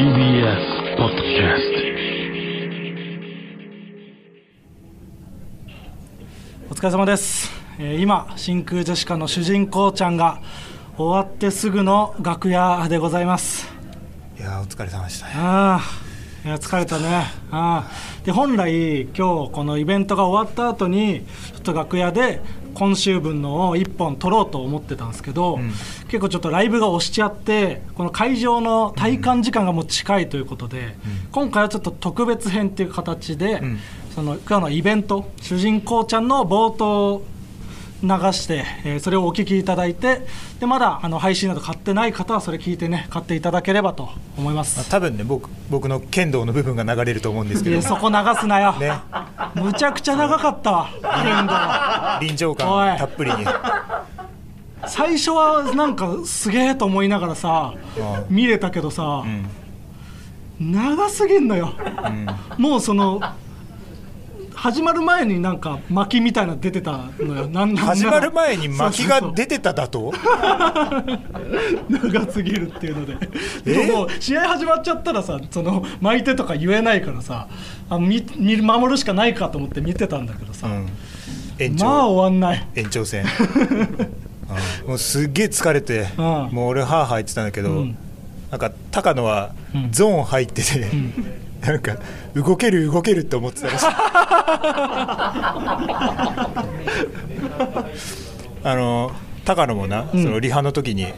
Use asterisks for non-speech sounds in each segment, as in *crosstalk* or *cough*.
TBS ポッドキャスお疲れ様です、えー今真空ジェシカの主人公ちゃんが終わってすぐの楽屋でございます。いやーお疲れ様でした。ねああいや疲れたね。ああで本来今日このイベントが終わった後にちょっと楽屋で今週分のを1本撮ろうと思ってたんですけど、結構ちょっとライブが押しちゃってこの会場の体感時間がもう近いということで、今回はちょっと特別編っていう形で、その今日のイベント主人公ちゃんの冒頭を流して、えーそれをお聞きいただいてでまだあの配信など買ってない方はそれ聞いてね買っていただければと思います。多分ね僕僕の剣道の部分が流れると思うんですけど。いやそこ流すなよ、*laughs* ね。むちゃくちゃ長かったわ剣道。臨場感たっぷりに。最初はなんかすげえと思いながらさう見れたけどさ、長すぎんのよ、もうその始まる前になんか巻みたいなの出てたのよ。*laughs* なんなん始まる前に巻きが出てただと？*laughs* 長すぎるっていうので。え？でも試合始まっちゃったらさその巻いてとか言えないからさあ見見守るしかないかと思って見てたんだけどさ、うん。延まあ長終わんない。延長戦。*laughs* うんもうすっげえ疲れてうん。もう俺ハーハー言ってたんだけどうん。なんか高野はうん。ゾーン入っててなんか動ける動けるって思ってたらしい。*laughs* あの高野もな、そのリハの時に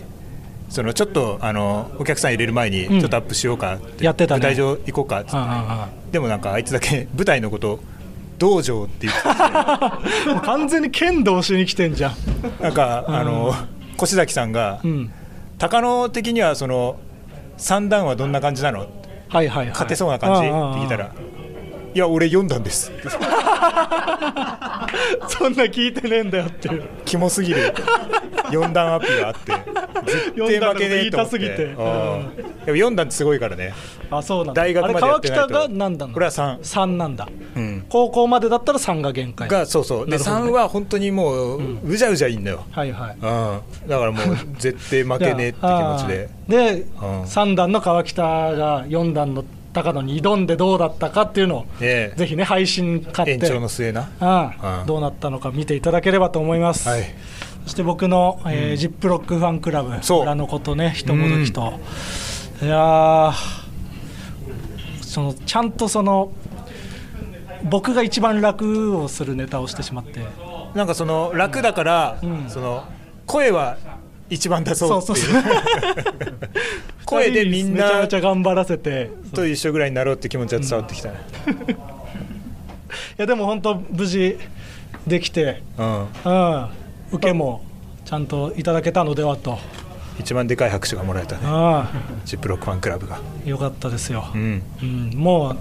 そのちょっとあのお客さん入れる前にうん。ちょっとアップしようかって、やってたね。舞台上行こうかって。うんうんうん。でもなんかあいつだけ舞台のこと道場って言って *laughs* もう完全に剣道しに来てんじゃん。なんか、あの越崎さんが、うん。高野的にはその三段はどんな感じなのはいはいはい。勝てそうな感じ？って聞いたら「いや俺読んだんです」*laughs* そんな聞いてねえんだよって。キモすぎる。4段アップがあって絶対負けねえと思って。うん。でも4段ってすごいからね。あ、そうなんだ。大学までやってないと。あれ川北が何だの？これは三。三なんだ。うん高校までだったら三が限界。がそうそう。でなるほどね。3は本当にもううじゃうじゃいいんだよ、はいはい。うん、だからもう *laughs* 絶対負けねえって気持ちで。で、うん。三段の川北が四段の高野に挑んでどうだったかっていうのを、ええ。ぜひね配信買って。延長の末な。ああうん。どうなったのか見ていただければと思います、はい。そして僕の、えージップロックファンクラブそう。裏のことね人もどきと、いやー。そのちゃんとその僕が一番楽をするネタをしてしまって。なんかその楽だから、ん。その声は一番出そうっていう。そうそう声でみんめちゃなめちゃ頑張らせて。と一緒ぐらいになろうって気持ちが伝わってきたね、いやでも本当無事できて、うん、うん、受けもちゃんといただけたのではと、一番でかい拍手がもらえたね。あジップロックファンクラブが。あよかったですよ、うん。うん、もう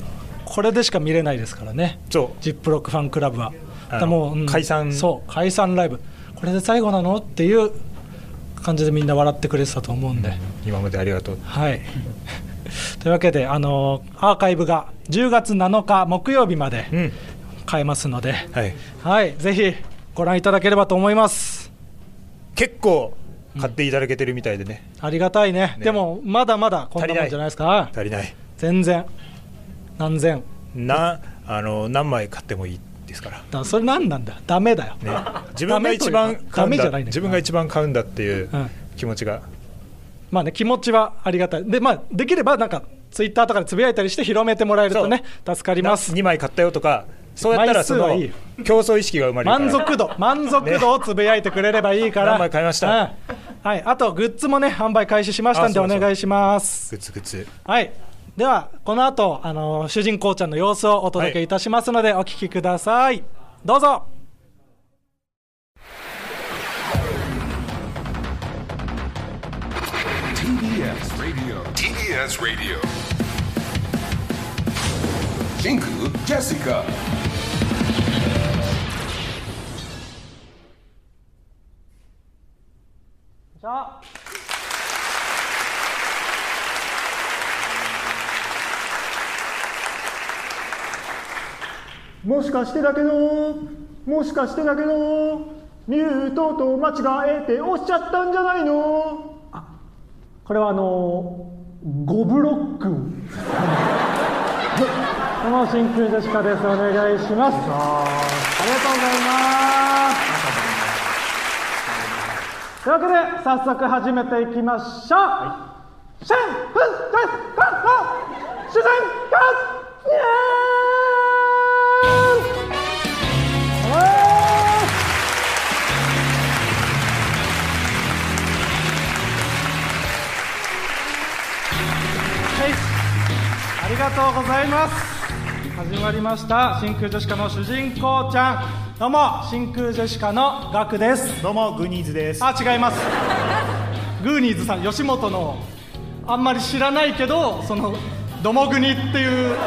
これでしか見れないですからね。そジップロックファンクラブは。だもう、うん。解散。そう解散ライブ。これで最後なのっていう感じでみんな笑ってくれてたと思うんで、う今までありがとう。はい。*laughs* というわけであのアーカイブが10月7日木曜日までうん。買えますので、はい。はい、ぜひご覧いただければと思います。結構買っていただけてるみたいでね、ありがたいね。ね。でもまだまだこんなもんじゃないですか。足りない。全然何千？なあの何枚買ってもいいですから。だそれ何なんだ？ダメだよ、ね、*laughs* 自分が一番買うんだ自分が一番買うんだっていううん。気持ちが、まあね気持ちはありがたい。でまあできればなんかツイッターとかでつぶやいたりして広めてもらえるとね助かります。2枚買ったよとかそうやったらその競争意識が生まれる満足度満足度をつぶやいてくれればいいから、何枚買いました？うん。はい、あとグッズもね販売開始しましたんでお願いします。グツグツはいではこの後あの主人公ちゃんの様子をお届けいたしますので、お聞きくださいどうぞ TBS Radio. TBS Radio. 真空ジェシカ。じゃあもしかしてだけどもしかしてだけどミュートと間違えて押しちゃったんじゃないの？あこれはあの5ブロック。どうも真空ジェシカです。お願いします。ありがとうございます。というわけで早速始めていきましょう、シェンりがとうございます。始まりました真空ジェシカの主人公ちゃん。どうも真空ジェシカのガクです。どうもグニーズですあ、違います。グーニーズさん、吉本のあんまり知らないけど、そのドモグニっていう。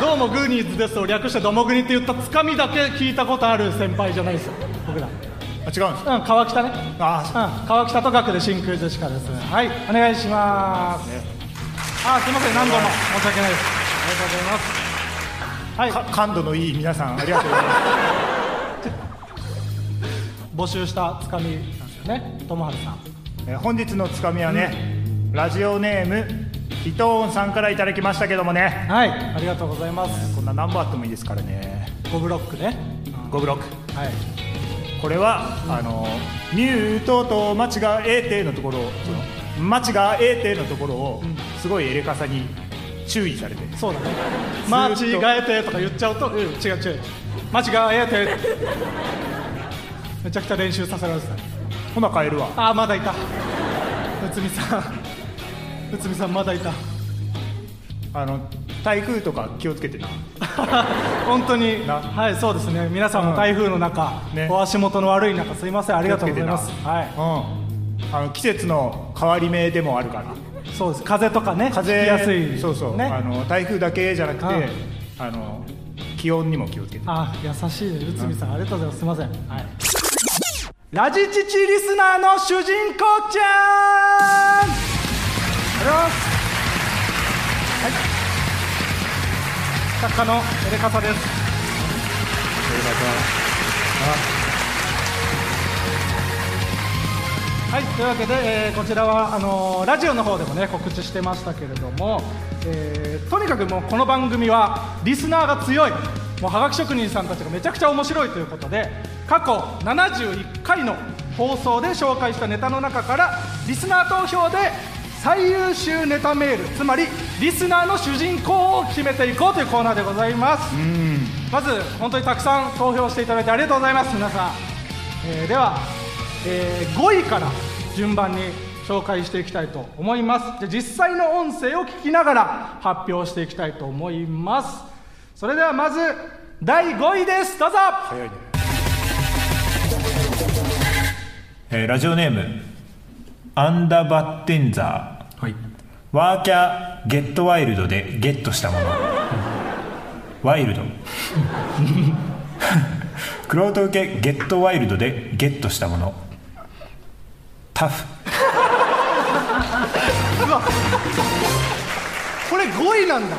どうもグーニーズですを略してドモグニって言ったつかみだけ聞いたことある先輩じゃないですよ。僕ら。あ違うんですうん、川北ね。あうん、川北と学で真空ジェシカです。はい、お願いします。あ、すみません、何度も申し訳ないです。ありがとうございます。はい、か感度のいい皆さんありがとうございます募集したつかみなんですよね、友春さん。えー本日のつかみはね、ラジオネーム伊藤さんからいただきましたけどもねはい、ありがとうございます。こんな何本あってもいいですからね5ブロックね。5ブロックはい。これは、あのミュートと間違えてのところをその間違えてのところをすごいエレカサに注意されて。そうだね。ず間違えてとか言っちゃうと、うん、違う違う。間違えて。めちゃくちゃ練習させられてた。ほな帰るわ。あーまだいた。内海さん。内海さんまだいた。あの台風とか気をつけてな。*laughs* 本当に。な。はいそうですね。皆さんも台風の中、ね。お足元の悪い中すいません。ありがとうございます。はうん。あの季節の変わり目でもあるからいそうです。風とかね風やすい。そうそう、ね。あの台風だけじゃなくて、うんあの気温にも気をつけて。あ優しい。ね内海さん、ありがとうございます。すいません。はい。ラジチチリスナーの主人公ちゃん。ありがとうございます。はい。作家のエレカサですはい、というわけで、えーこちらはあのーラジオの方でもね告知してましたけれども、えーとにかくもうこの番組はリスナーが強いもうはがき職人さんたちがめちゃくちゃ面白いということで過去71回の放送で紹介したネタの中からリスナー投票で最優秀ネタメールつまりリスナーの主人公を決めていこうというコーナーでございます。まず本当にたくさん投票していただいてありがとうございます皆さん、えーでは、えー5位から順番に紹介していきたいと思います。じゃあ実際の音声を聞きながら発表していきたいと思います。それではまず第5位です。どうぞ。早いね、えーラジオネームアンダバッテンザー、はい、ワーキャーゲットワイルドでゲットしたもの。ワイルド。*laughs* クロート受けゲットワイルドでゲットしたものタフ。これ5位なんだ。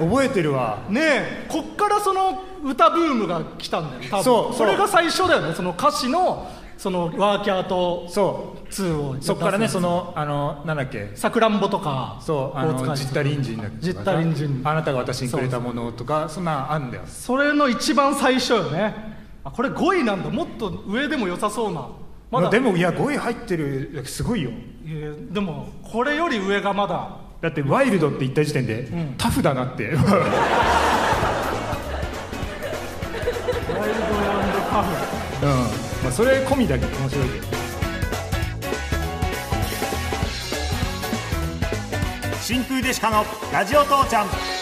覚えてるわ。ねえこっからその歌ブームが来たんだよ多分。そうそう。れが最初だよねその歌詞のそのワーキャーとそう。2をそっからねそのあのなんだっけ。さくらんぼとかそうあのジッタリンジンだっけジッタリンジン。あなたが私にくれたものとかそんなんあんだよ。それの一番最初よね。あこれ5位なんだ。もっと上でも良さそうなまだ。でもいや5位入ってるすごいよ。でもこれより上がまだ。だってワイルドって言った時点で、タフだなって。ワイルドカフ。うん。まあ、それ込みだけ面白いけど。真空デシカのラジオ父ちゃん